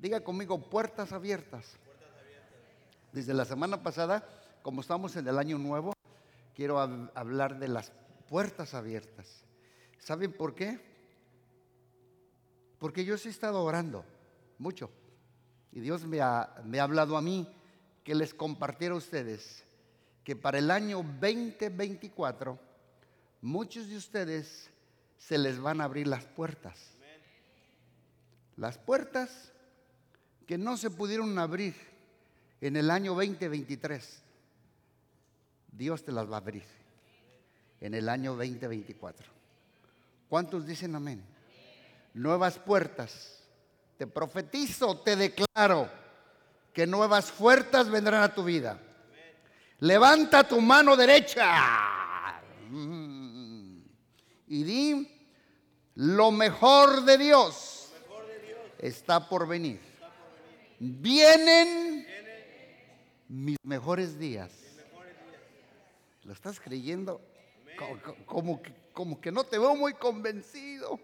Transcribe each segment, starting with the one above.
Diga conmigo, puertas abiertas. Desde la semana pasada, como estamos en el año nuevo, quiero hablar de las puertas abiertas. ¿Saben por qué? Porque yo sí he estado orando mucho. Y Dios me ha, me ha hablado a mí que les compartiera a ustedes que para el año 2024 muchos de ustedes se les van a abrir las puertas. Las puertas que no se pudieron abrir en el año 2023, Dios te las va a abrir en el año 2024. ¿Cuántos dicen amén? Nuevas puertas. Te profetizo, te declaro que nuevas puertas vendrán a tu vida. Levanta tu mano derecha y di, lo mejor de Dios está por venir. Vienen mis mejores días. ¿Lo estás creyendo? Como, que, no te veo muy convencido.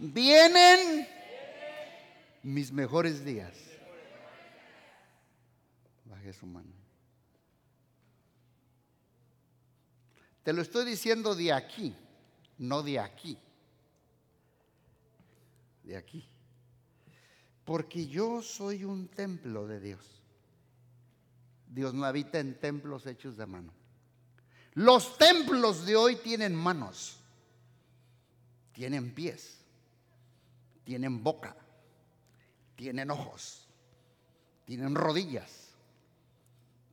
Vienen mis mejores días. Baje su mano. Te lo estoy diciendo de aquí, no de aquí. De aquí. Porque yo soy un templo de Dios. Dios no habita en templos hechos de mano. Los templos de hoy tienen manos, tienen pies, tienen boca, tienen ojos, tienen rodillas,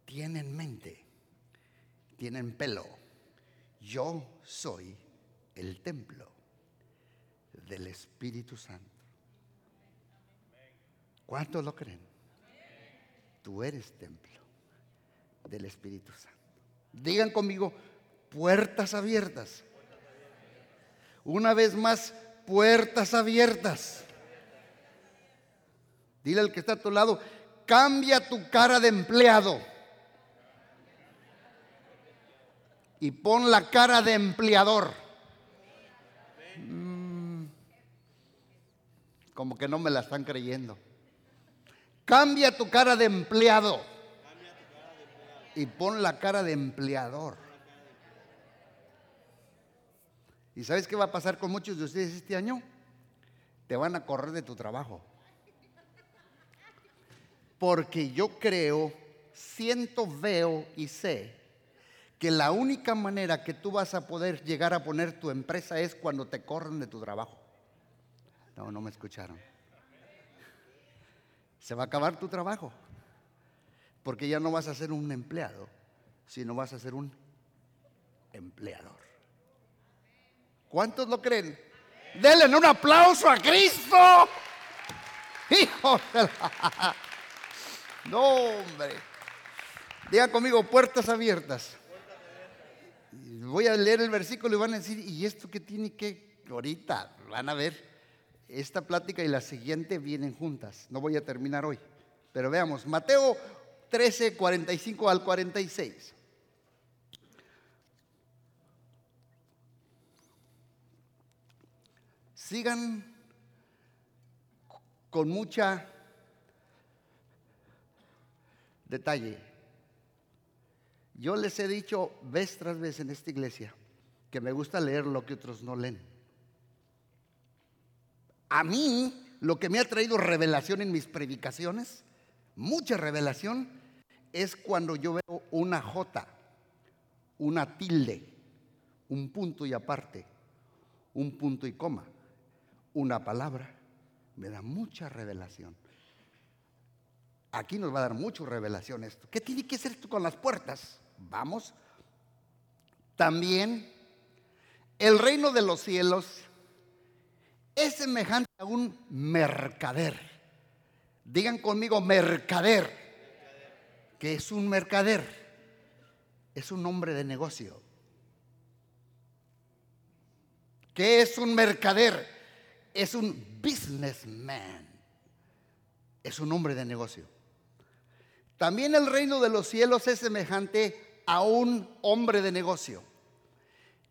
tienen mente, tienen pelo. Yo soy el templo del Espíritu Santo. ¿Cuántos lo creen? Tú eres templo del Espíritu Santo. Digan conmigo, puertas abiertas. Una vez más, puertas abiertas. Dile al que está a tu lado, cambia tu cara de empleado. Y pon la cara de empleador. Mm. como que no me la están creyendo. Cambia tu cara de empleado y pon la cara de empleador. ¿Y sabes qué va a pasar con muchos de ustedes este año? Te van a correr de tu trabajo. Porque yo creo, siento, veo y sé que la única manera que tú vas a poder llegar a poner tu empresa es cuando te corren de tu trabajo. No, no me escucharon se va a acabar tu trabajo. Porque ya no vas a ser un empleado, sino vas a ser un empleador. ¿Cuántos lo creen? Denle un aplauso a Cristo. Hijo No, hombre. Diga conmigo, puertas abiertas. Voy a leer el versículo y van a decir, ¿y esto qué tiene que? Ahorita van a ver. Esta plática y la siguiente vienen juntas. No voy a terminar hoy. Pero veamos, Mateo 13, 45 al 46. Sigan con mucha detalle. Yo les he dicho vez tras vez en esta iglesia que me gusta leer lo que otros no leen. A mí lo que me ha traído revelación en mis predicaciones, mucha revelación, es cuando yo veo una J, una tilde, un punto y aparte, un punto y coma, una palabra. Me da mucha revelación. Aquí nos va a dar mucha revelación esto. ¿Qué tiene que hacer esto con las puertas? Vamos. También el reino de los cielos es semejante a un mercader. Digan conmigo mercader. que es un mercader? Es un hombre de negocio. ¿Qué es un mercader? Es un businessman. Es un hombre de negocio. También el reino de los cielos es semejante a un hombre de negocio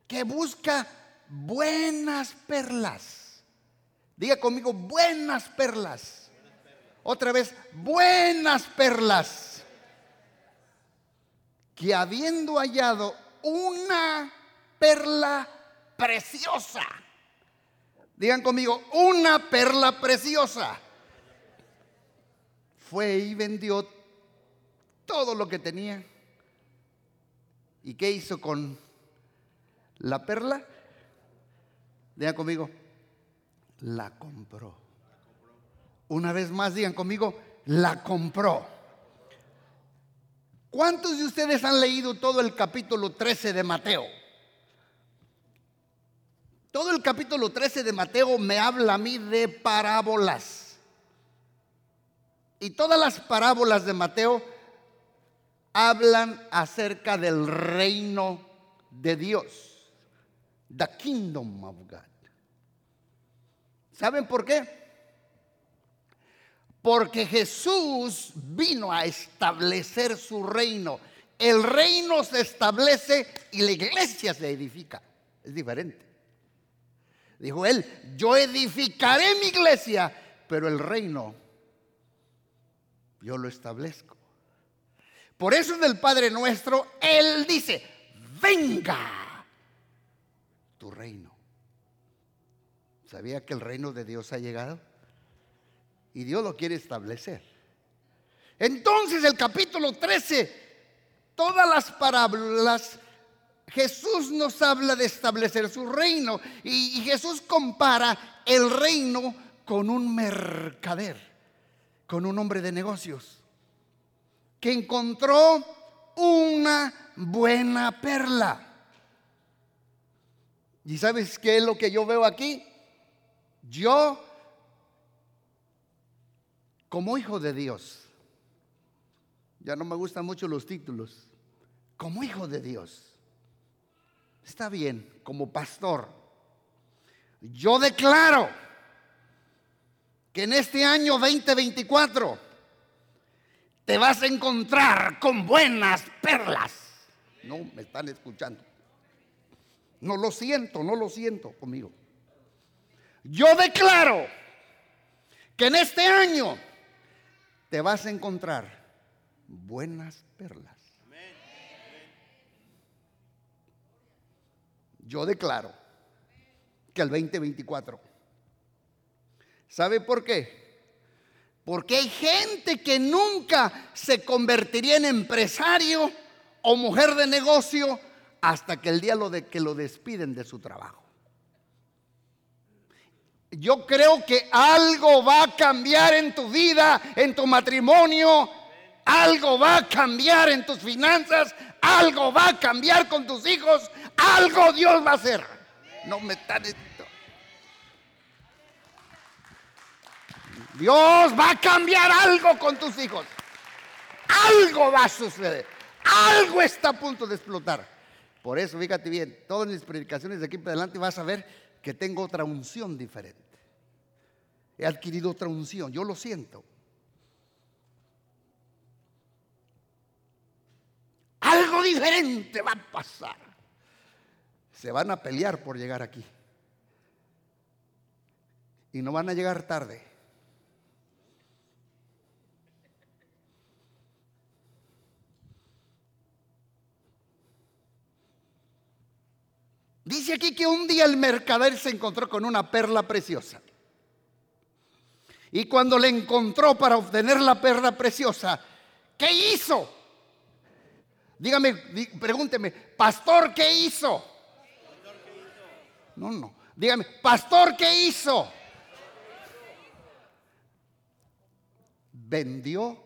que busca buenas perlas Diga conmigo, buenas perlas. otra vez, buenas perlas. Que habiendo hallado una perla preciosa, digan conmigo, una perla preciosa, fue y vendió todo lo que tenía. ¿Y qué hizo con la perla? Digan conmigo, la compró. Una vez más, digan conmigo, la compró. ¿Cuántos de ustedes han leído todo el capítulo 13 de Mateo? Todo el capítulo 13 de Mateo me habla a mí de parábolas. Y todas las parábolas de Mateo hablan acerca del reino de Dios. The kingdom of God. ¿Saben por qué? Porque Jesús vino a establecer su reino. El reino se establece y la iglesia se edifica. Es diferente. Dijo él, yo edificaré mi iglesia, pero el reino yo lo establezco. Por eso en el Padre nuestro, Él dice, venga tu reino. ¿Sabía que el reino de Dios ha llegado? Y Dios lo quiere establecer. Entonces el capítulo 13, todas las parábolas, Jesús nos habla de establecer su reino. Y, Jesús compara el reino con un mercader, con un hombre de negocios, que encontró una buena perla. ¿Y sabes qué es lo que yo veo aquí? Yo, como hijo de Dios, ya no me gustan mucho los títulos, como hijo de Dios, está bien, como pastor, yo declaro que en este año 2024 te vas a encontrar con buenas perlas. No me están escuchando. No lo siento, no lo siento conmigo. Yo declaro que en este año te vas a encontrar buenas perlas. Yo declaro que el 2024. ¿Sabe por qué? Porque hay gente que nunca se convertiría en empresario o mujer de negocio hasta que el día lo de que lo despiden de su trabajo. Yo creo que algo va a cambiar en tu vida, en tu matrimonio, algo va a cambiar en tus finanzas, algo va a cambiar con tus hijos, algo Dios va a hacer. No me están Dios va a cambiar algo con tus hijos. Algo va a suceder. Algo está a punto de explotar. Por eso, fíjate bien, todas mis predicaciones de aquí para adelante vas a ver que tengo otra unción diferente. He adquirido otra unción, yo lo siento. Algo diferente va a pasar. Se van a pelear por llegar aquí. Y no van a llegar tarde. Dice aquí que un día el mercader se encontró con una perla preciosa. Y cuando le encontró para obtener la perla preciosa, ¿qué hizo? Dígame, pregúnteme, pastor, ¿qué hizo? No, no. Dígame, pastor, ¿qué hizo? Vendió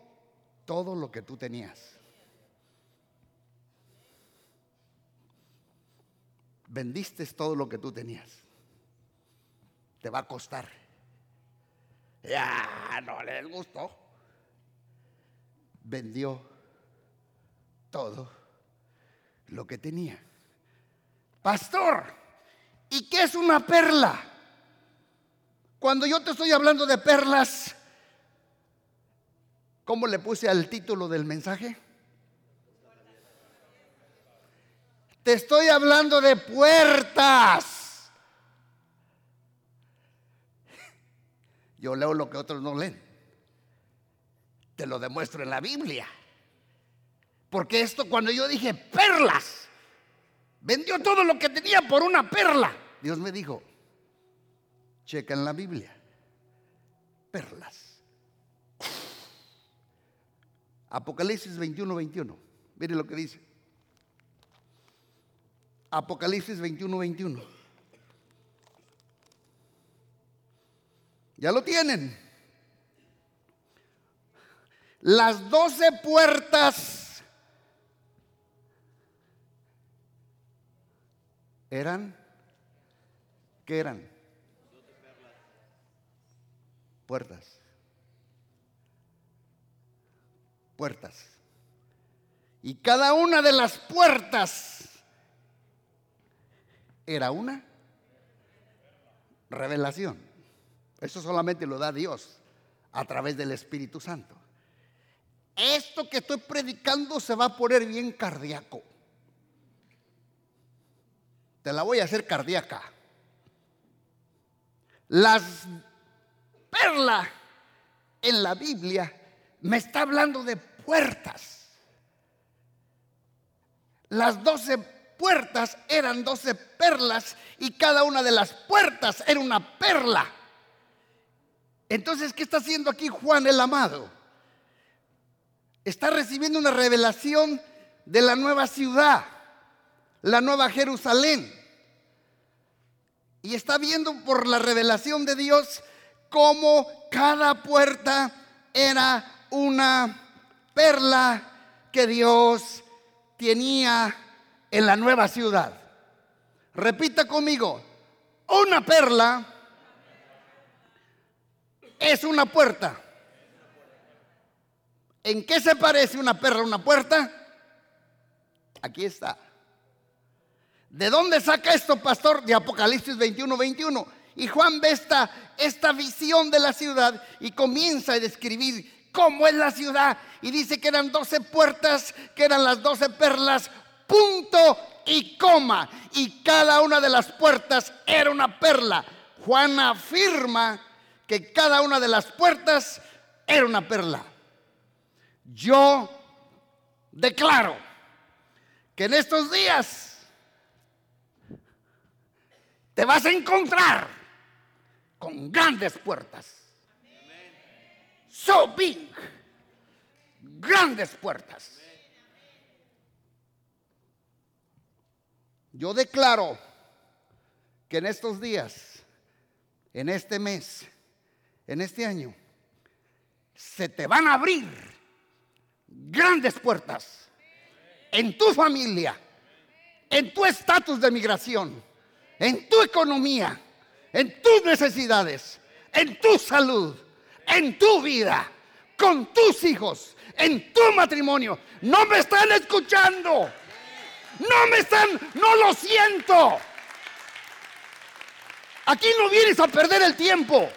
todo lo que tú tenías. vendiste todo lo que tú tenías. Te va a costar. Ya no les gustó. Vendió todo lo que tenía. Pastor, ¿y qué es una perla? Cuando yo te estoy hablando de perlas, ¿cómo le puse al título del mensaje? Te estoy hablando de puertas. Yo leo lo que otros no leen. te lo demuestro en la Biblia. Porque esto cuando yo dije perlas, vendió todo lo que tenía por una perla. Dios me dijo, checa en la Biblia, perlas. Apocalipsis 21, 21. Mire lo que dice. Apocalipsis 21, 21. Ya lo tienen. Las doce puertas eran, ¿qué eran? Puertas. Puertas. Y cada una de las puertas era una revelación. Eso solamente lo da Dios a través del Espíritu Santo. Esto que estoy predicando se va a poner bien cardíaco. Te la voy a hacer cardíaca. Las perlas en la Biblia me está hablando de puertas. Las doce puertas eran doce perlas y cada una de las puertas era una perla. Entonces, ¿qué está haciendo aquí Juan el amado? Está recibiendo una revelación de la nueva ciudad, la nueva Jerusalén. Y está viendo por la revelación de Dios cómo cada puerta era una perla que Dios tenía en la nueva ciudad. Repita conmigo, una perla es una puerta. ¿En qué se parece una perla a una puerta? Aquí está. ¿De dónde saca esto, pastor? De Apocalipsis 21, 21. Y Juan ve esta, esta visión de la ciudad y comienza a describir cómo es la ciudad. Y dice que eran 12 puertas, que eran las 12 perlas, punto y coma. Y cada una de las puertas era una perla. Juan afirma que cada una de las puertas era una perla. Yo declaro que en estos días te vas a encontrar con grandes puertas. So big. Grandes puertas. Yo declaro que en estos días, en este mes, en este año, se te van a abrir grandes puertas en tu familia, en tu estatus de migración, en tu economía, en tus necesidades, en tu salud, en tu vida, con tus hijos, en tu matrimonio. No me están escuchando. No me están, no lo siento. Aquí no vienes a perder el tiempo.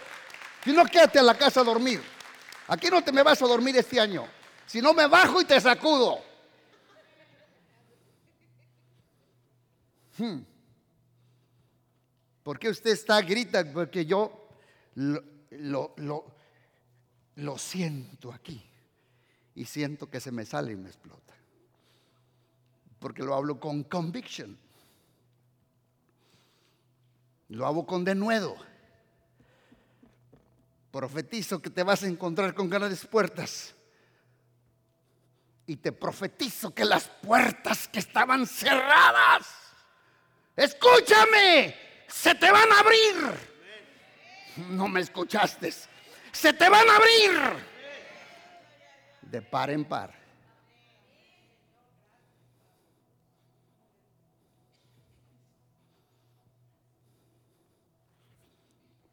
Si no, quédate a la casa a dormir. Aquí no te me vas a dormir este año. Si no, me bajo y te sacudo. Hmm. ¿Por qué usted está grita? Porque yo lo, lo siento aquí. Y siento que se me sale y me explota porque lo hablo con conviction. Lo hago con denuedo. Profetizo que te vas a encontrar con grandes puertas. Y te profetizo que las puertas que estaban cerradas, escúchame, se te van a abrir. No me escuchaste. Se te van a abrir. De par en par.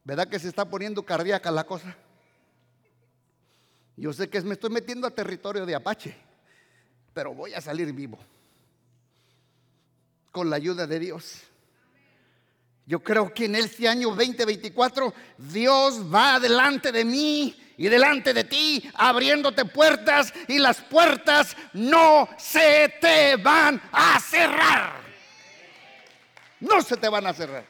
¿Verdad que se está poniendo cardíaca la cosa? Yo sé que me estoy metiendo a territorio de Apache, pero voy a salir vivo. Con la ayuda de Dios. Yo creo que en este año 2024 Dios va delante de mí y delante de ti, abriéndote puertas y las puertas no se te van a cerrar. No se te van a cerrar.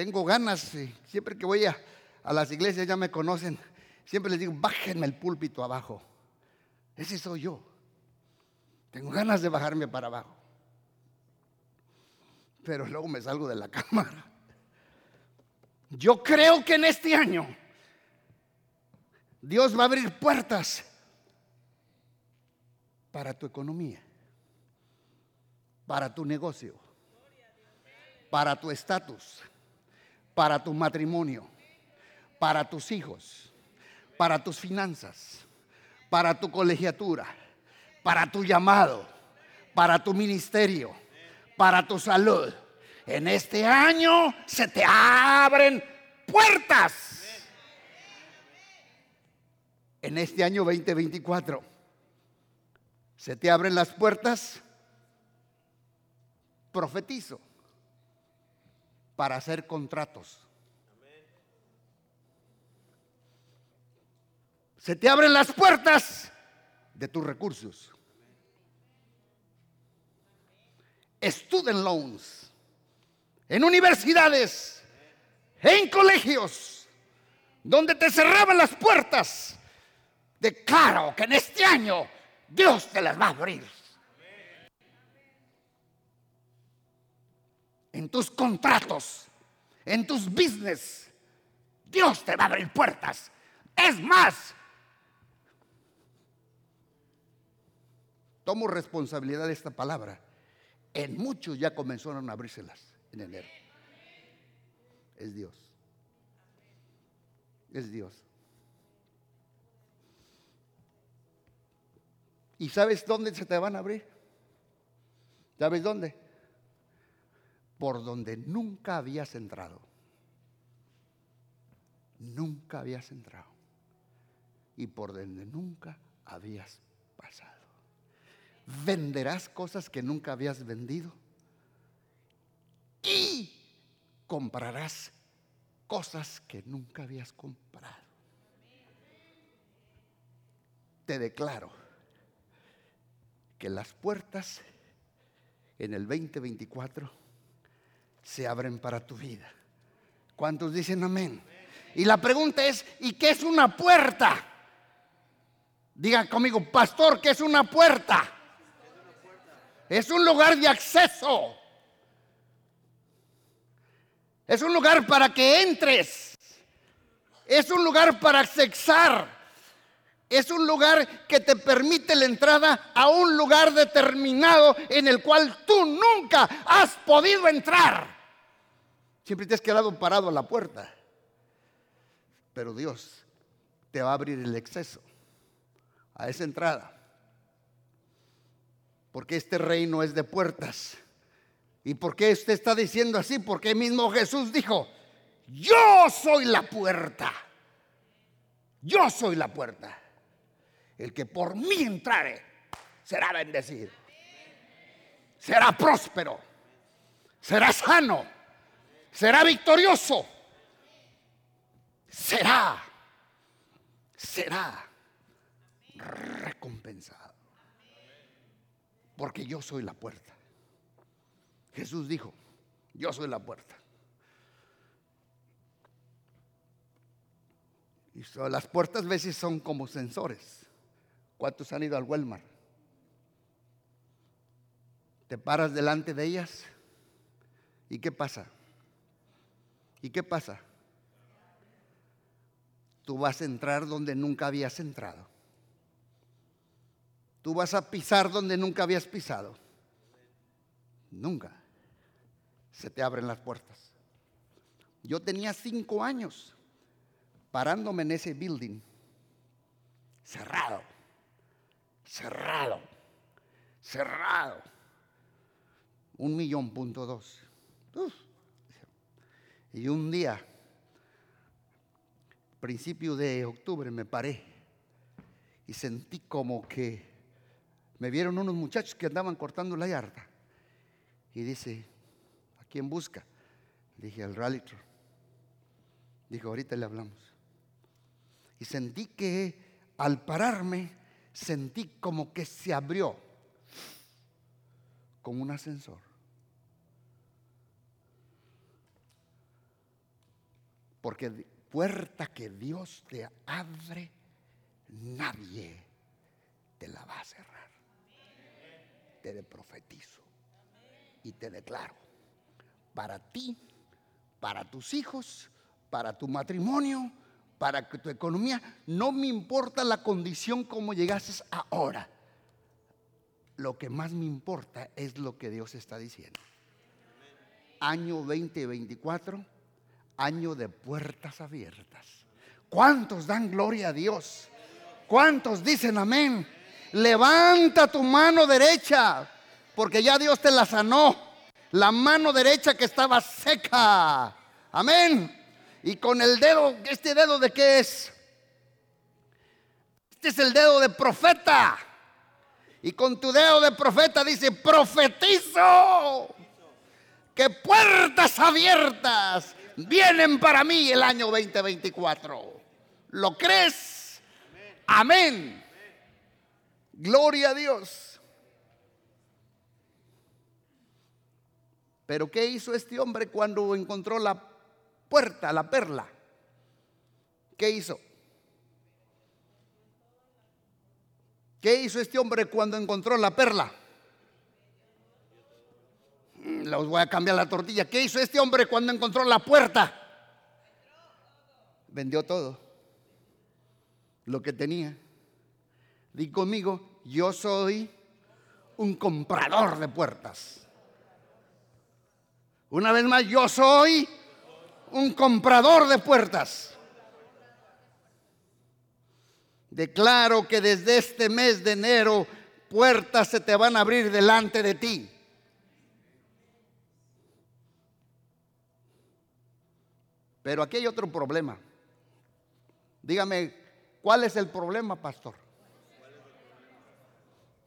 Tengo ganas, siempre que voy a, a las iglesias ya me conocen, siempre les digo, bájenme el púlpito abajo. Ese soy yo. Tengo ganas de bajarme para abajo. Pero luego me salgo de la cámara. Yo creo que en este año Dios va a abrir puertas para tu economía, para tu negocio, para tu estatus, para tu matrimonio, para tus hijos, para tus finanzas, para tu colegiatura, para tu llamado, para tu ministerio, para tu salud. En este año se te abren puertas. En este año 2024 se te abren las puertas. Profetizo para hacer contratos. Se te abren las puertas de tus recursos. Student loans en universidades, en colegios, donde te cerraban las puertas. Declaro que en este año Dios te las va a abrir. En tus contratos, en tus business, Dios te va a abrir puertas. Es más, tomo responsabilidad de esta palabra. En muchos ya comenzaron a abrírselas en enero. Es Dios. Es Dios. ¿Y sabes dónde se te van a abrir? ¿Sabes dónde? Por donde nunca habías entrado. Nunca habías entrado. Y por donde nunca habías pasado. Venderás cosas que nunca habías vendido. Y comprarás cosas que nunca habías comprado. Te declaro que las puertas en el 2024 se abren para tu vida. ¿Cuántos dicen amén? Y la pregunta es, ¿y qué es una puerta? Digan conmigo, pastor, ¿qué es una puerta? Es un lugar de acceso. Es un lugar para que entres. Es un lugar para accesar. Es un lugar que te permite la entrada a un lugar determinado en el cual tú nunca has podido entrar. Siempre te has quedado parado a la puerta. Pero Dios te va a abrir el exceso a esa entrada. Porque este reino es de puertas. ¿Y por qué usted está diciendo así? Porque mismo Jesús dijo, yo soy la puerta. Yo soy la puerta. El que por mí entrare será bendecido. Será próspero. Será sano. Será victorioso. Será. Será recompensado. Porque yo soy la puerta. Jesús dijo, yo soy la puerta. Y las puertas a veces son como sensores. ¿Cuántos han ido al Walmart? Te paras delante de ellas y ¿qué pasa? ¿Y qué pasa? Tú vas a entrar donde nunca habías entrado. Tú vas a pisar donde nunca habías pisado. Nunca se te abren las puertas. Yo tenía cinco años parándome en ese building, cerrado cerrado, cerrado. Un millón punto dos. Y un día, principio de octubre, me paré y sentí como que me vieron unos muchachos que andaban cortando la yarda. Y dice, ¿a quién busca? Dije, al Ralitro. Dijo, ahorita le hablamos. Y sentí que al pararme sentí como que se abrió como un ascensor. Porque puerta que Dios te abre, nadie te la va a cerrar. Te profetizo y te declaro, para ti, para tus hijos, para tu matrimonio, para tu economía, no me importa la condición como llegases ahora. Lo que más me importa es lo que Dios está diciendo. Año 2024, año de puertas abiertas. ¿Cuántos dan gloria a Dios? ¿Cuántos dicen amén? Levanta tu mano derecha, porque ya Dios te la sanó. La mano derecha que estaba seca. Amén. Y con el dedo, ¿este dedo de qué es? Este es el dedo de profeta. Y con tu dedo de profeta dice, profetizo que puertas abiertas vienen para mí el año 2024. ¿Lo crees? Amén. Gloria a Dios. Pero ¿qué hizo este hombre cuando encontró la puerta, la perla? ¿Qué hizo? ¿Qué hizo este hombre cuando encontró la perla? Mm, los voy a cambiar la tortilla. ¿Qué hizo este hombre cuando encontró la puerta? Vendió todo lo que tenía. Di conmigo, yo soy un comprador de puertas. Una vez más, yo soy un comprador de puertas. Declaro que desde este mes de enero puertas se te van a abrir delante de ti. Pero aquí hay otro problema. Dígame, ¿cuál es el problema, pastor?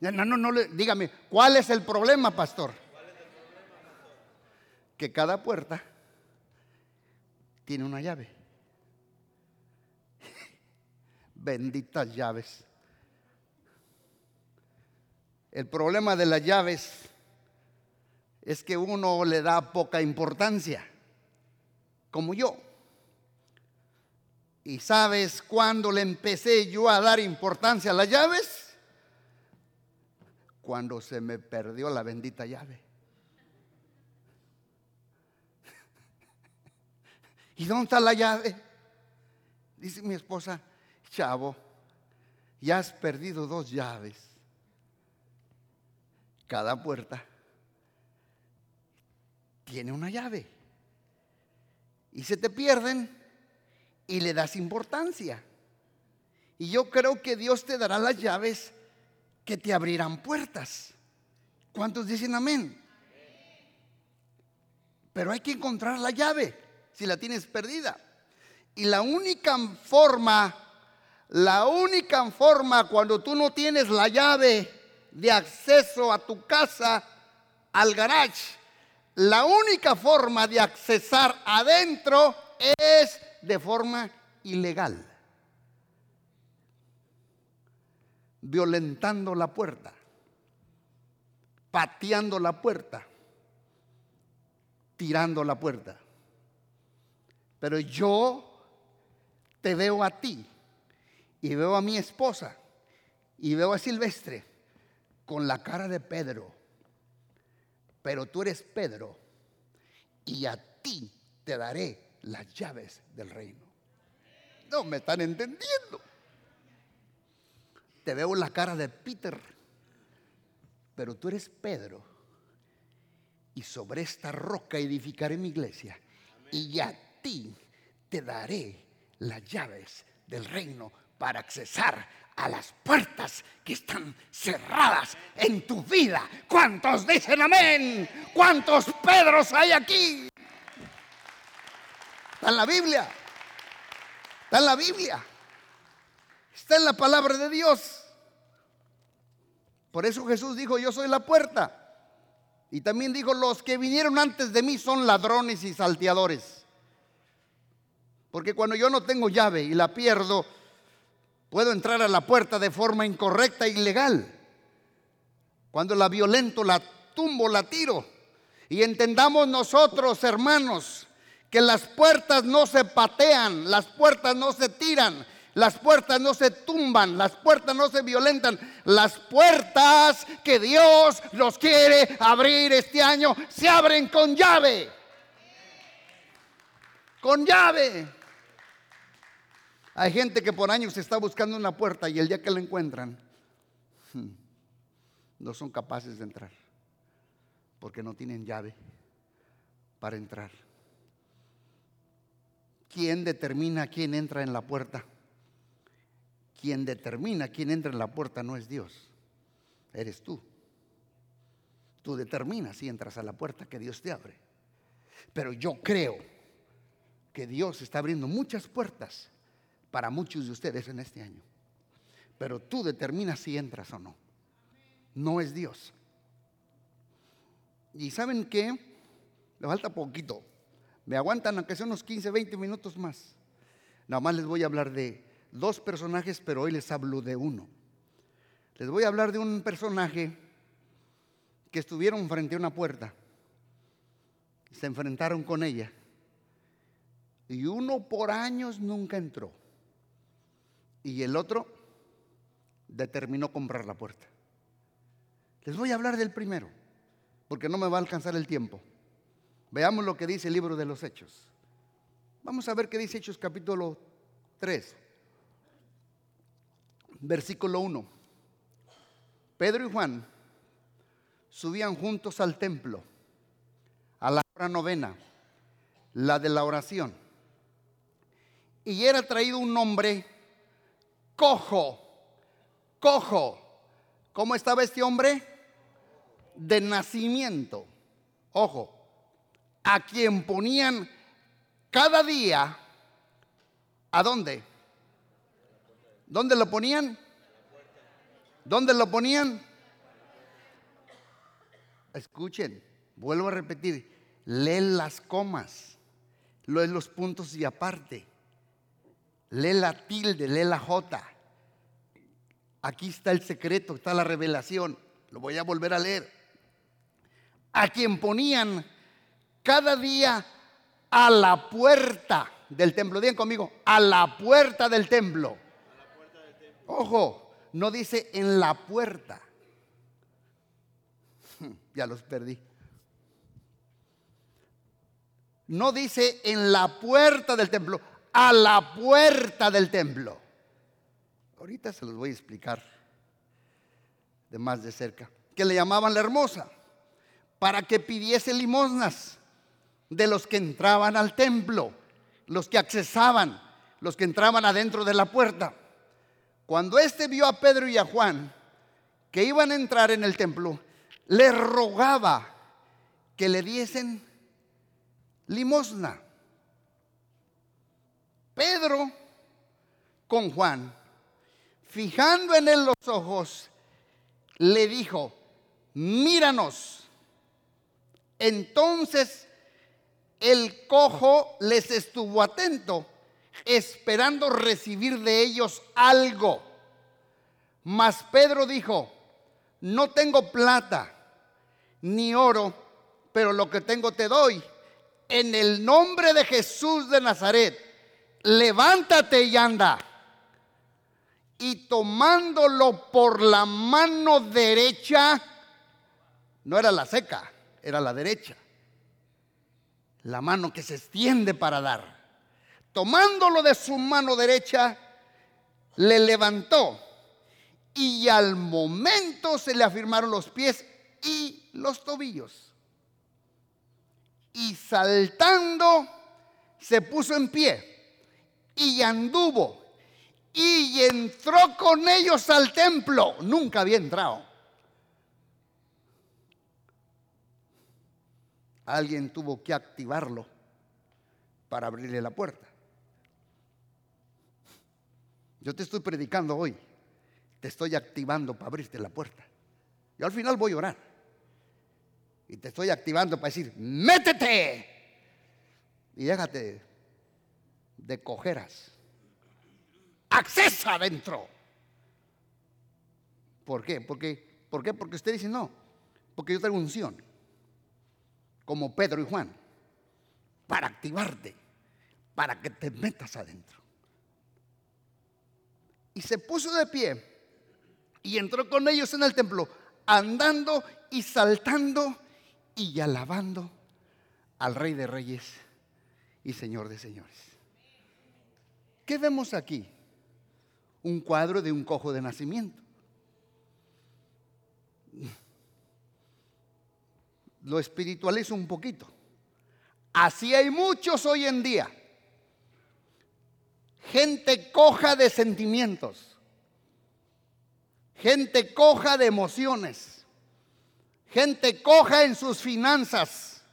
No, no, no, dígame, ¿cuál es el problema, pastor? Que cada puerta tiene una llave. Benditas llaves. El problema de las llaves es que uno le da poca importancia, como yo. ¿Y sabes cuándo le empecé yo a dar importancia a las llaves? Cuando se me perdió la bendita llave. ¿Y dónde está la llave? Dice mi esposa, chavo, ya has perdido dos llaves. Cada puerta tiene una llave. Y se te pierden y le das importancia. Y yo creo que Dios te dará las llaves que te abrirán puertas. ¿Cuántos dicen amén? Pero hay que encontrar la llave si la tienes perdida. Y la única forma, la única forma cuando tú no tienes la llave de acceso a tu casa, al garage, la única forma de accesar adentro es de forma ilegal, violentando la puerta, pateando la puerta, tirando la puerta. Pero yo te veo a ti y veo a mi esposa y veo a Silvestre con la cara de Pedro. Pero tú eres Pedro y a ti te daré las llaves del reino. No me están entendiendo. Te veo la cara de Peter, pero tú eres Pedro. Y sobre esta roca edificaré mi iglesia. Y a ti te daré las llaves del reino para accesar a las puertas que están cerradas en tu vida. ¿Cuántos dicen amén? ¿Cuántos Pedros hay aquí? Está en la Biblia. Está en la Biblia. Está en la palabra de Dios. Por eso Jesús dijo, yo soy la puerta. Y también dijo, los que vinieron antes de mí son ladrones y salteadores. Porque cuando yo no tengo llave y la pierdo, puedo entrar a la puerta de forma incorrecta e ilegal. Cuando la violento, la tumbo, la tiro. Y entendamos nosotros, hermanos, que las puertas no se patean, las puertas no se tiran, las puertas no se tumban, las puertas no se violentan. Las puertas que Dios nos quiere abrir este año se abren con llave. Con llave. Hay gente que por años está buscando una puerta y el día que la encuentran, hmm, no son capaces de entrar porque no tienen llave para entrar. ¿Quién determina quién entra en la puerta? Quien determina quién entra en la puerta no es Dios, eres tú. Tú determinas si entras a la puerta que Dios te abre. Pero yo creo que Dios está abriendo muchas puertas para muchos de ustedes en este año. Pero tú determinas si entras o no. No es Dios. Y saben qué? Le falta poquito. Me aguantan aunque sea unos 15, 20 minutos más. Nada más les voy a hablar de dos personajes, pero hoy les hablo de uno. Les voy a hablar de un personaje que estuvieron frente a una puerta. Se enfrentaron con ella. Y uno por años nunca entró. Y el otro determinó comprar la puerta. Les voy a hablar del primero, porque no me va a alcanzar el tiempo. Veamos lo que dice el libro de los Hechos. Vamos a ver qué dice Hechos capítulo 3 versículo 1. Pedro y Juan subían juntos al templo a la hora novena, la de la oración. Y era traído un hombre cojo, cojo. ¿Cómo estaba este hombre? De nacimiento. Ojo, a quien ponían cada día, ¿a dónde? ¿Dónde lo ponían? ¿Dónde lo ponían? Escuchen, vuelvo a repetir, lee las comas, los puntos y aparte, lee la tilde, lee la J. Aquí está el secreto, está la revelación. Lo voy a volver a leer. A quien ponían cada día a la puerta del templo. Digan conmigo, a la puerta del templo. Ojo, no dice en la puerta. Ya los perdí. No dice en la puerta del templo, a la puerta del templo. Ahorita se los voy a explicar de más de cerca. Que le llamaban la hermosa, para que pidiese limosnas de los que entraban al templo, los que accesaban, los que entraban adentro de la puerta. Cuando éste vio a Pedro y a Juan que iban a entrar en el templo, le rogaba que le diesen limosna. Pedro con Juan, fijando en él los ojos, le dijo, míranos. Entonces el cojo les estuvo atento esperando recibir de ellos algo. Mas Pedro dijo, no tengo plata ni oro, pero lo que tengo te doy. En el nombre de Jesús de Nazaret, levántate y anda. Y tomándolo por la mano derecha, no era la seca, era la derecha. La mano que se extiende para dar tomándolo de su mano derecha, le levantó y al momento se le afirmaron los pies y los tobillos. Y saltando se puso en pie y anduvo y entró con ellos al templo. Nunca había entrado. Alguien tuvo que activarlo para abrirle la puerta. Yo te estoy predicando hoy. Te estoy activando para abrirte la puerta. Yo al final voy a orar. Y te estoy activando para decir, métete. Y déjate de cojeras. Accesa adentro. ¿Por qué? Porque, ¿Por qué? Porque usted dice no. Porque yo tengo unción. Como Pedro y Juan. para activarte, para que te metas adentro. Y se puso de pie y entró con ellos en el templo, andando y saltando y alabando al Rey de Reyes y Señor de Señores. ¿Qué vemos aquí? Un cuadro de un cojo de nacimiento. Lo espiritualizo un poquito. Así hay muchos hoy en día. Gente coja de sentimientos. Gente coja de emociones. Gente coja en sus finanzas.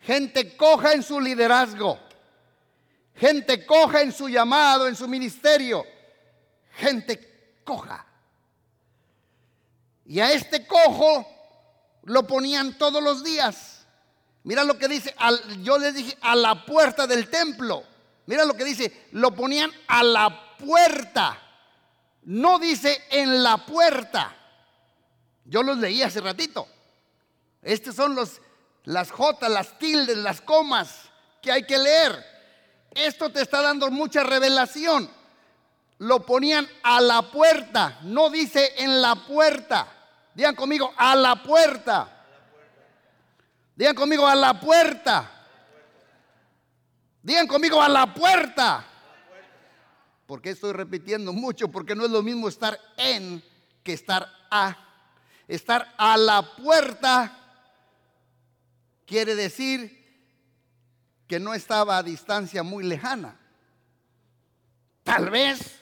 Gente coja en su liderazgo. Gente coja en su llamado, en su ministerio. Gente coja. Y a este cojo lo ponían todos los días. Mira lo que dice, yo les dije, a la puerta del templo. Mira lo que dice, lo ponían a la puerta. No dice en la puerta. Yo los leí hace ratito. Estos son los, las J, las tildes, las comas que hay que leer. Esto te está dando mucha revelación. Lo ponían a la puerta, no dice en la puerta. Digan conmigo, a la puerta. Digan conmigo, a la puerta. Digan conmigo, a la puerta. ¿Por qué estoy repitiendo mucho? Porque no es lo mismo estar en que estar a. Estar a la puerta quiere decir que no estaba a distancia muy lejana. Tal vez,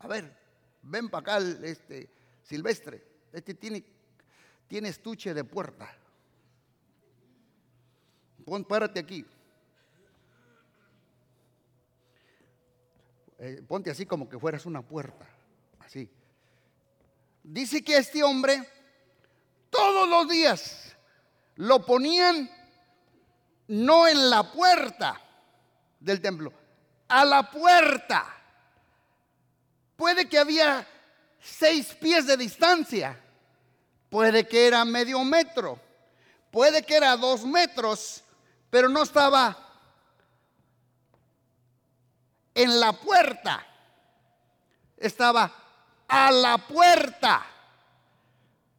a ver, ven para acá este Silvestre, este tiene, tiene estuche de puerta. Pon, párate aquí. Eh, ponte así como que fueras una puerta, así. Dice que este hombre todos los días lo ponían no en la puerta del templo, a la puerta. Puede que había seis pies de distancia, puede que era medio metro, puede que era dos metros, pero no estaba en la puerta, estaba a la puerta,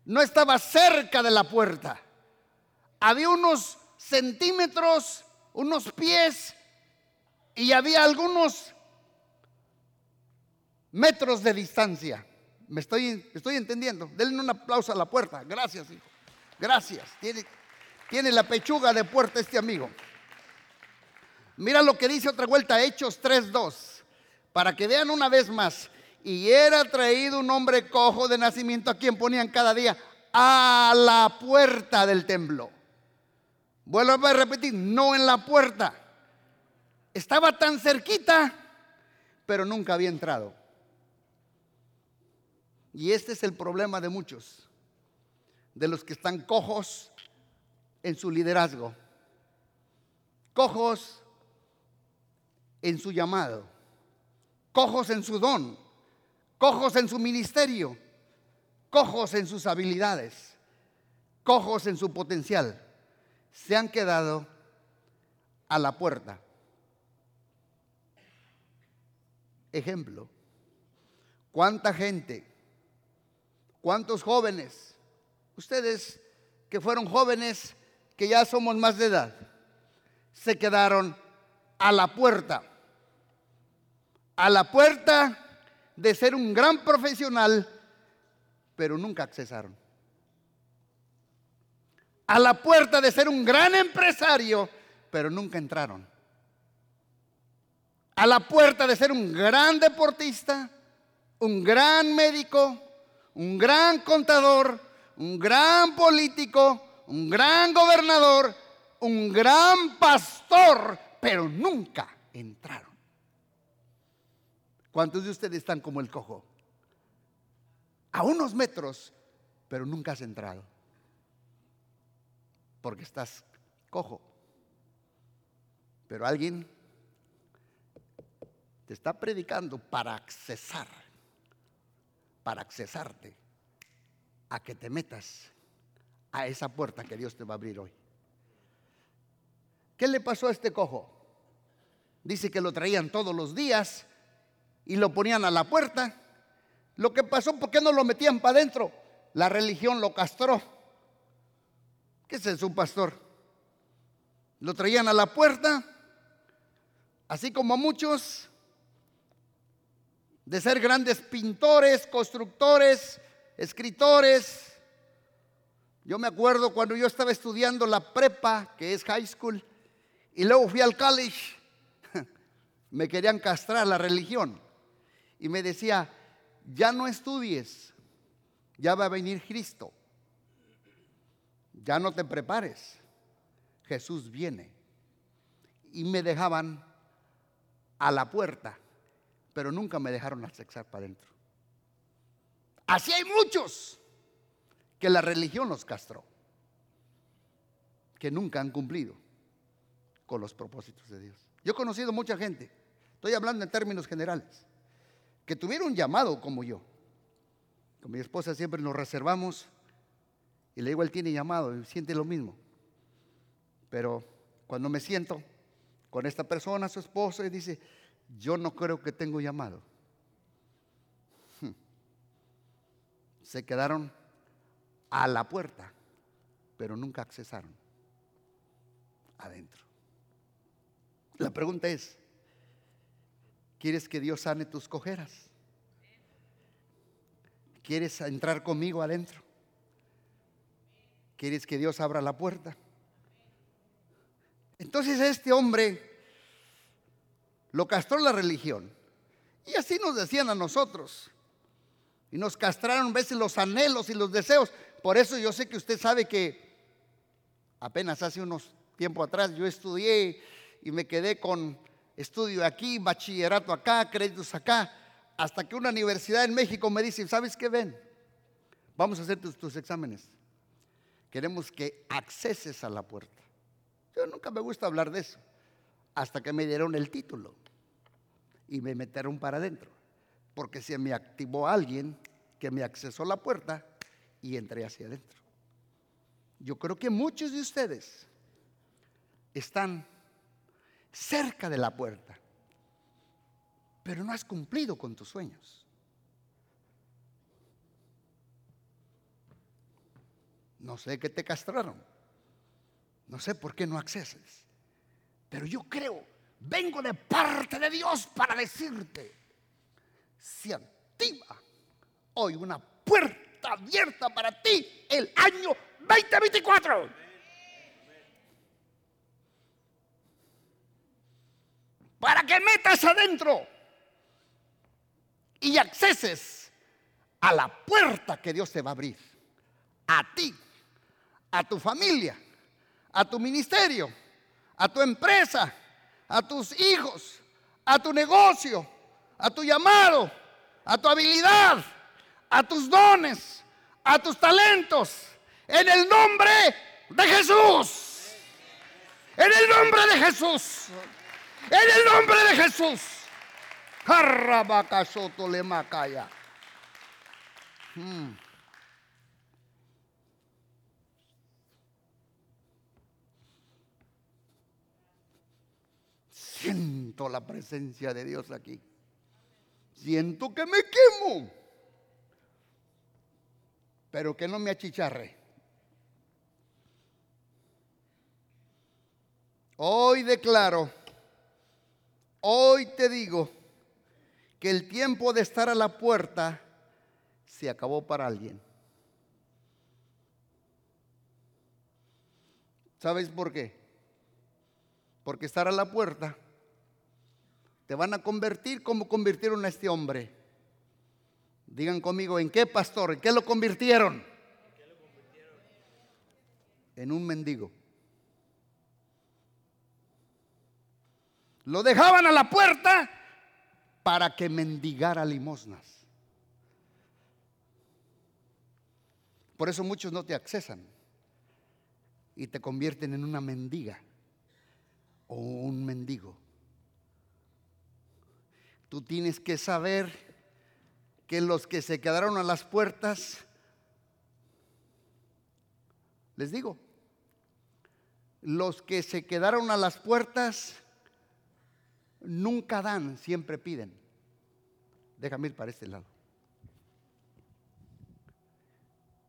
no estaba cerca de la puerta. Había unos centímetros, unos pies y había algunos metros de distancia. Me estoy, estoy entendiendo. Denle un aplauso a la puerta. Gracias, hijo. Gracias. Tiene, tiene la pechuga de puerta este amigo. Mira lo que dice otra vuelta, Hechos 3.2, para que vean una vez más. Y era traído un hombre cojo de nacimiento a quien ponían cada día a la puerta del templo. Vuelvo a repetir, no en la puerta. Estaba tan cerquita, pero nunca había entrado. Y este es el problema de muchos, de los que están cojos en su liderazgo, cojos en su llamado, cojos en su don, cojos en su ministerio, cojos en sus habilidades, cojos en su potencial, se han quedado a la puerta. Ejemplo, ¿cuánta gente, cuántos jóvenes, ustedes que fueron jóvenes, que ya somos más de edad, se quedaron a la puerta? a la puerta de ser un gran profesional, pero nunca accesaron. A la puerta de ser un gran empresario, pero nunca entraron. A la puerta de ser un gran deportista, un gran médico, un gran contador, un gran político, un gran gobernador, un gran pastor, pero nunca entraron. ¿Cuántos de ustedes están como el cojo? A unos metros, pero nunca has entrado. Porque estás cojo. Pero alguien te está predicando para accesar, para accesarte a que te metas a esa puerta que Dios te va a abrir hoy. ¿Qué le pasó a este cojo? Dice que lo traían todos los días y lo ponían a la puerta. Lo que pasó, ¿por qué no lo metían para adentro? La religión lo castró. ¿Qué es un pastor? Lo traían a la puerta, así como muchos, de ser grandes pintores, constructores, escritores. Yo me acuerdo cuando yo estaba estudiando la prepa, que es high school, y luego fui al college, me querían castrar la religión. Y me decía, ya no estudies, ya va a venir Cristo. Ya no te prepares, Jesús viene. Y me dejaban a la puerta, pero nunca me dejaron accesar para adentro. Así hay muchos que la religión los castró, que nunca han cumplido con los propósitos de Dios. Yo he conocido mucha gente, estoy hablando en términos generales, que tuvieron un llamado como yo. Con mi esposa siempre nos reservamos y le digo, él tiene llamado y siente lo mismo. Pero cuando me siento con esta persona, su esposa, y dice, yo no creo que tengo llamado. Hmm. Se quedaron a la puerta, pero nunca accesaron adentro. La pregunta es, ¿quieres que Dios sane tus cojeras? ¿Quieres entrar conmigo adentro? ¿Quieres que Dios abra la puerta? Entonces este hombre lo castró la religión. Y así nos decían a nosotros. Y nos castraron a veces los anhelos y los deseos. Por eso yo sé que usted sabe que apenas hace unos tiempo atrás yo estudié y me quedé con estudio aquí, bachillerato acá, créditos acá, hasta que una universidad en México me dice, ¿sabes qué ven? Vamos a hacer tus, tus exámenes. Queremos que acceses a la puerta. Yo nunca me gusta hablar de eso, hasta que me dieron el título y me metieron para adentro, porque se me activó alguien que me accesó la puerta y entré hacia adentro. Yo creo que muchos de ustedes están cerca de la puerta, pero no has cumplido con tus sueños. No sé qué te castraron. No sé por qué no acceses. Pero yo creo, vengo de parte de Dios para decirte, se activa hoy una puerta abierta para ti el año 2024. Para que metas adentro y acceses a la puerta que Dios te va a abrir. A ti, a tu familia, a tu ministerio, a tu empresa, a tus hijos, a tu negocio, a tu llamado, a tu habilidad, a tus dones, a tus talentos, en el nombre de Jesús. En el nombre de Jesús. En el nombre de Jesús. le macaya. Hmm. Siento la presencia de Dios aquí. Siento que me quemo. Pero que no me achicharre. Hoy declaro, hoy te digo que el tiempo de estar a la puerta se acabó para alguien. ¿Sabes por qué? Porque estar a la puerta te van a convertir como convirtieron a este hombre. Digan conmigo, ¿en qué pastor? ¿En qué lo convirtieron? En un mendigo. Lo dejaban a la puerta para que mendigara limosnas. Por eso muchos no te accesan y te convierten en una mendiga o un mendigo. Tú tienes que saber que los que se quedaron a las puertas, les digo, Los que se quedaron a las puertas nunca dan, siempre piden. Déjame ir para este lado.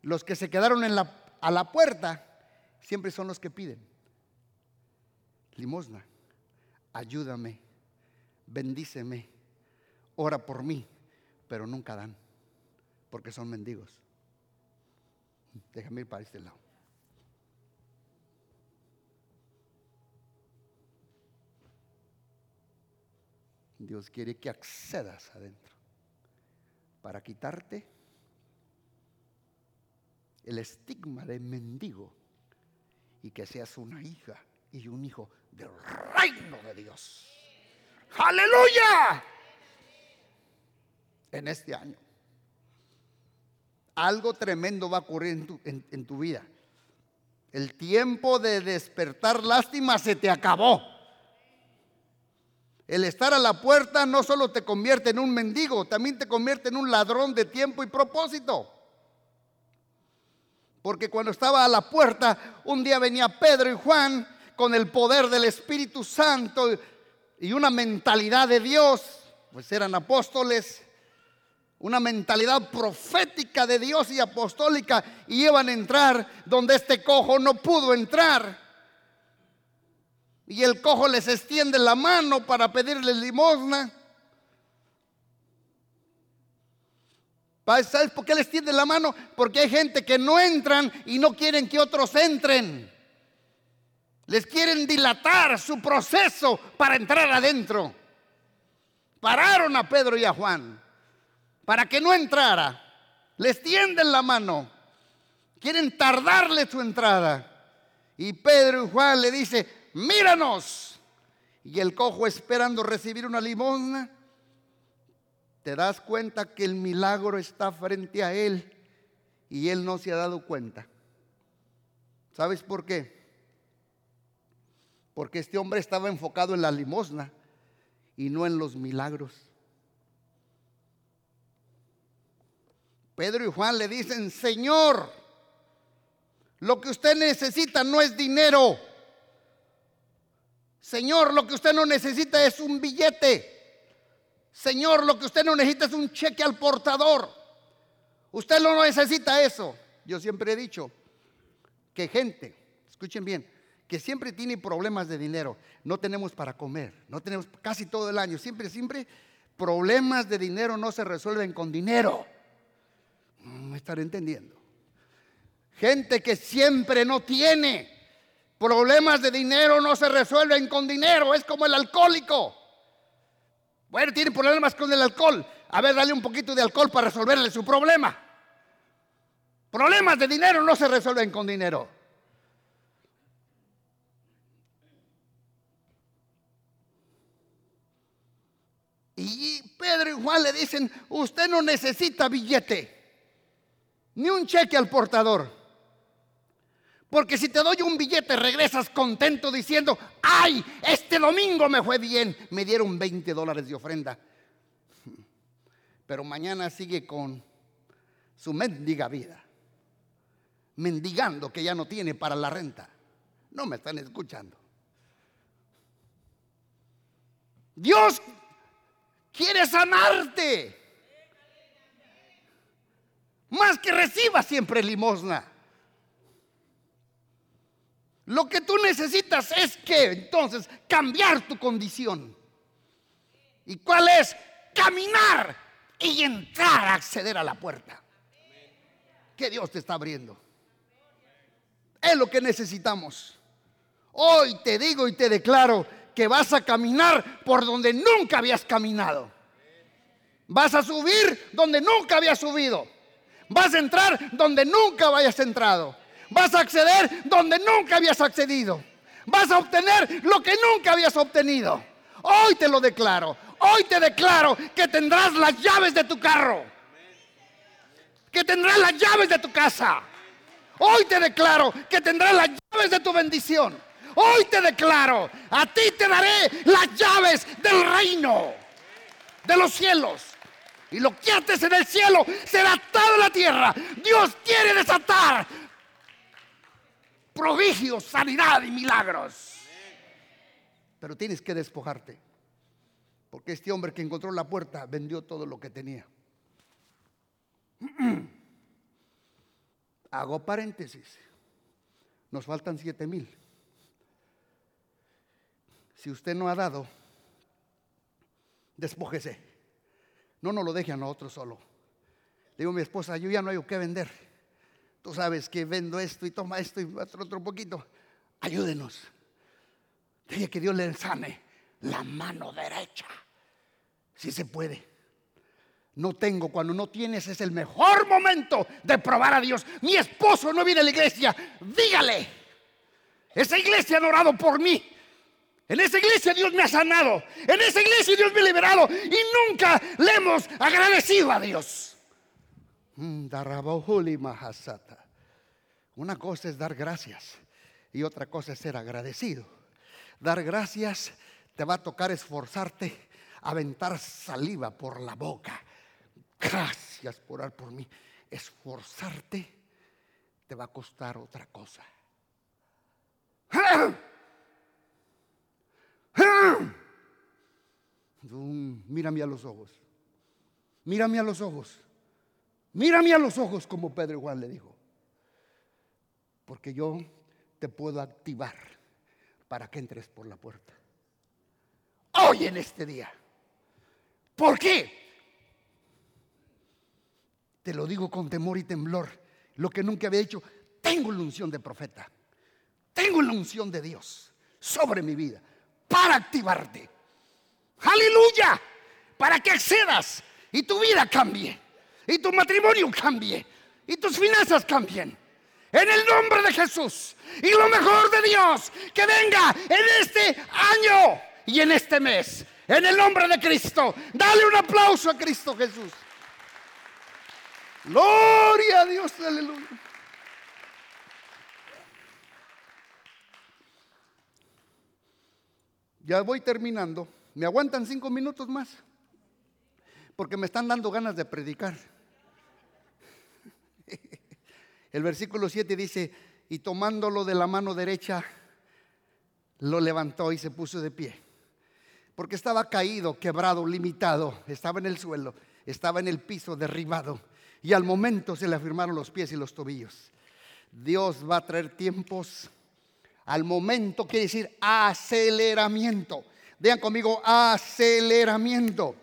Los que se quedaron en a la puerta siempre son los que piden. Limosna, ayúdame, bendíceme, ora por mí, pero nunca dan, porque son mendigos. Déjame ir para este lado. Dios quiere que accedas adentro para quitarte el estigma de mendigo y que seas una hija y un hijo del reino de Dios. Aleluya. En este año. Algo tremendo va a ocurrir en tu, vida. El tiempo de despertar lástima se te acabó. El estar a la puerta no solo te convierte en un mendigo, también te convierte en un ladrón de tiempo y propósito. Porque cuando estaba a la puerta, un día venía Pedro y Juan con el poder del Espíritu Santo y una mentalidad de Dios, pues eran apóstoles, una mentalidad profética de Dios y apostólica, y iban a entrar donde este cojo no pudo entrar. Y el cojo les extiende la mano para pedirles limosna. ¿Sabes por qué les tiende la mano? Porque hay gente que no entran y no quieren que otros entren. Les quieren dilatar su proceso para entrar adentro. Pararon a Pedro y a Juan para que no entrara. Les tienden la mano. Quieren tardarle su entrada. Y Pedro y Juan le dice, míranos. Y el cojo esperando recibir una limosna te das cuenta que el milagro está frente a él y él no se ha dado cuenta. ¿Sabes por qué? Porque este hombre estaba enfocado en la limosna y no en los milagros. Pedro y Juan le dicen, Señor, lo que usted necesita no es dinero. Señor, lo que usted no necesita es un billete. Señor, lo que usted no necesita es un cheque al portador. Usted no necesita eso. Yo siempre he dicho que gente, escuchen bien, que siempre tiene problemas de dinero. No tenemos para comer, no tenemos casi todo el año. Siempre, siempre problemas de dinero no se resuelven con dinero. Me estaré entendiendo. Gente que siempre no tiene problemas de dinero no se resuelven con dinero. Es como el alcohólico. Bueno, tiene problemas con el alcohol. A ver, dale un poquito de alcohol para resolverle su problema. Problemas de dinero no se resuelven con dinero. Y Pedro y Juan le dicen, usted no necesita billete, ni un cheque al portador. Porque si te doy un billete, regresas contento diciendo, ay, este domingo me fue bien, me dieron 20 dólares de ofrenda. Pero mañana sigue con su mendiga vida, mendigando que ya no tiene para la renta. No me están escuchando. Dios quiere sanarte. Más que reciba siempre limosna. Lo que tú necesitas es que entonces cambiar tu condición. ¿Y cuál es? Caminar y entrar a acceder a la puerta. Que Dios te está abriendo. Es lo que necesitamos. Hoy te digo y te declaro que vas a caminar por donde nunca habías caminado. Vas a subir donde nunca habías subido. Vas a entrar donde nunca hayas entrado. Vas a acceder donde nunca habías accedido. Vas a obtener lo que nunca habías obtenido. Hoy te lo declaro. Hoy te declaro que tendrás las llaves de tu carro. Que tendrás las llaves de tu casa. Hoy te declaro que tendrás las llaves de tu bendición. Hoy te declaro, a ti te daré las llaves del reino, de los cielos. Y lo que haces en el cielo será atado en la tierra. Dios quiere desatar prodigios, sanidad y milagros. Pero tienes que despojarte. Porque este hombre que encontró la puerta vendió todo lo que tenía. Hago paréntesis. Nos faltan siete mil. Si usted no ha dado, despójese. No nos lo deje a nosotros solo. Le digo a mi esposa, yo ya no hay que vender. Tú sabes que vendo esto y toma esto y otro, otro poquito. Ayúdenos. Deje que Dios le sane la mano derecha. Si se puede. No tengo, cuando no tienes es el mejor momento de probar a Dios. Mi esposo no viene a la iglesia, dígale. Esa iglesia ha orado por mí. En esa iglesia Dios me ha sanado. En esa iglesia Dios me ha liberado. Y nunca le hemos agradecido a Dios. Mm, Una cosa es dar gracias y otra cosa es ser agradecido. Dar gracias te va a tocar esforzarte, aventar saliva por la boca Gracias por orar por mí. Esforzarte te va a costar otra cosa. Mírame a los ojos. Mírame a los ojos. Mírame a los ojos como Pedro Juan le dijo. Porque yo te puedo activar para que entres por la puerta. Hoy en este día. ¿Por qué? Te lo digo con temor y temblor. Lo que nunca había hecho. Tengo la unción de profeta. Tengo la unción de Dios sobre mi vida para activarte. Aleluya. Para que accedas y tu vida cambie. Y tu matrimonio cambie. Y tus finanzas cambien. En el nombre de Jesús. Y lo mejor de Dios que venga en este año y en este mes. En el nombre de Cristo. Dale un aplauso a Cristo Jesús. Gloria a Dios, aleluya. Ya voy terminando. ¿Me aguantan cinco minutos más? Porque me están dando ganas de predicar. El versículo 7 dice, y tomándolo de la mano derecha, lo levantó y se puso de pie. Porque estaba caído, quebrado, limitado, estaba en el suelo, estaba en el piso, derribado y al momento se le afirmaron los pies y los tobillos. Dios va a traer tiempos. Al momento quiere decir aceleramiento. Vean conmigo, aceleramiento.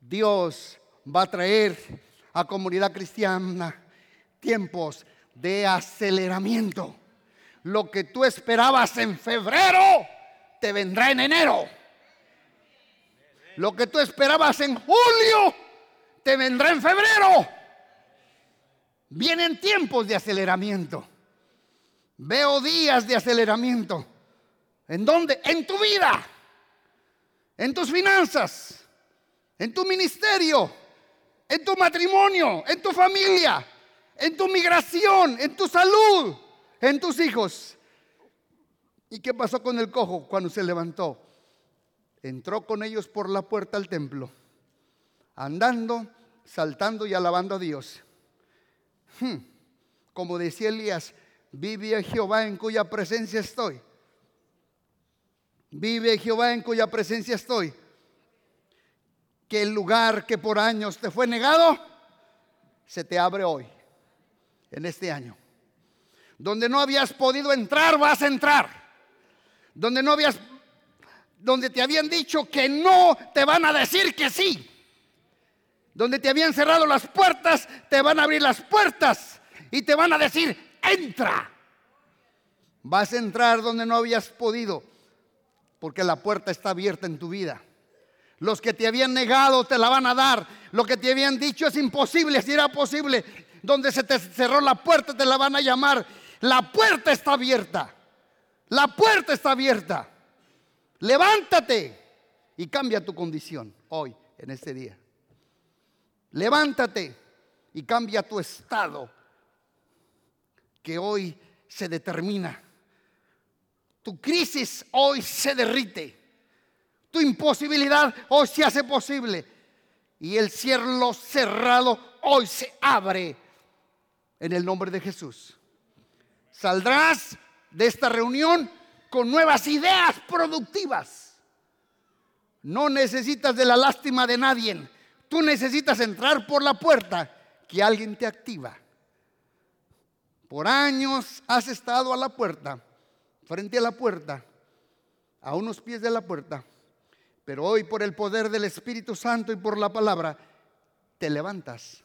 Dios va a traer a comunidad cristiana tiempos de aceleramiento. Lo que tú esperabas en febrero, te vendrá en enero. Lo que tú esperabas en julio, te vendrá en febrero. Vienen tiempos de aceleramiento. Veo días de aceleramiento. ¿En dónde? En tu vida, en tus finanzas, en tu ministerio, en tu matrimonio, en tu familia, en tu migración, en tu salud, en tus hijos. ¿Y qué pasó con el cojo cuando se levantó? Entró con ellos por la puerta al templo andando, saltando y alabando a Dios. Hmm. Como decía Elías, vive Jehová en cuya presencia estoy. Vive Jehová en cuya presencia estoy. Que el lugar que por años te fue negado, se te abre hoy, en este año. Donde no habías podido entrar, vas a entrar. Donde no habías, donde te habían dicho que no, te van a decir que sí. Donde te habían cerrado las puertas, te van a abrir las puertas y te van a decir, entra. Vas a entrar donde no habías podido, porque la puerta está abierta en tu vida. Los que te habían negado te la van a dar. Lo que te habían dicho es imposible, si era posible. Donde se te cerró la puerta te la van a llamar. La puerta está abierta. La puerta está abierta. Levántate y cambia tu condición hoy, en este día. Levántate y cambia tu estado que hoy se determina. Tu crisis hoy se derrite. Tu imposibilidad hoy se hace posible. Y el cielo cerrado hoy se abre en el nombre de Jesús. Saldrás de esta reunión con nuevas ideas productivas. No necesitas de la lástima de nadie. Tú necesitas entrar por la puerta que alguien te activa. Por años has estado a la puerta, frente a la puerta, a unos pies de la puerta, pero hoy por el poder del Espíritu Santo y por la palabra, te levantas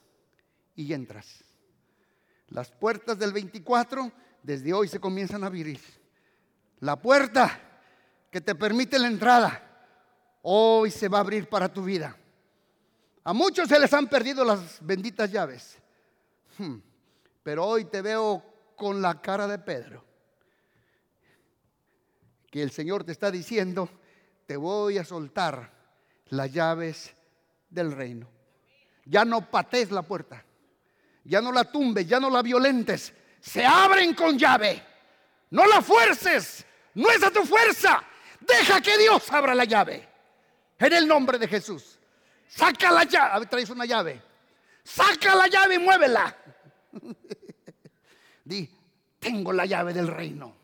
y entras. Las puertas del 24 desde hoy se comienzan a abrir. La puerta que te permite la entrada, hoy se va a abrir para tu vida. A muchos se les han perdido las benditas llaves. Hmm. Pero hoy te veo con la cara de Pedro. Que el Señor te está diciendo, te voy a soltar las llaves del reino. Ya no patees la puerta. Ya no la tumbes, ya no la violentes. Se abren con llave. No la fuerces. No es a tu fuerza. Deja que Dios abra la llave. En el nombre de Jesús. Saca la llave. Traes una llave. Saca la llave y muévela. Di, tengo la llave del reino.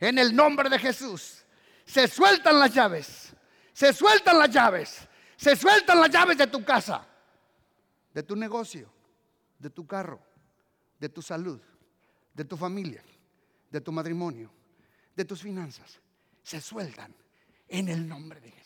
En el nombre de Jesús. Se sueltan las llaves. Se sueltan las llaves. Se sueltan las llaves de tu casa. De tu negocio. De tu carro. De tu salud. De tu familia. De tu matrimonio. De tus finanzas. Se sueltan en el nombre de Jesús.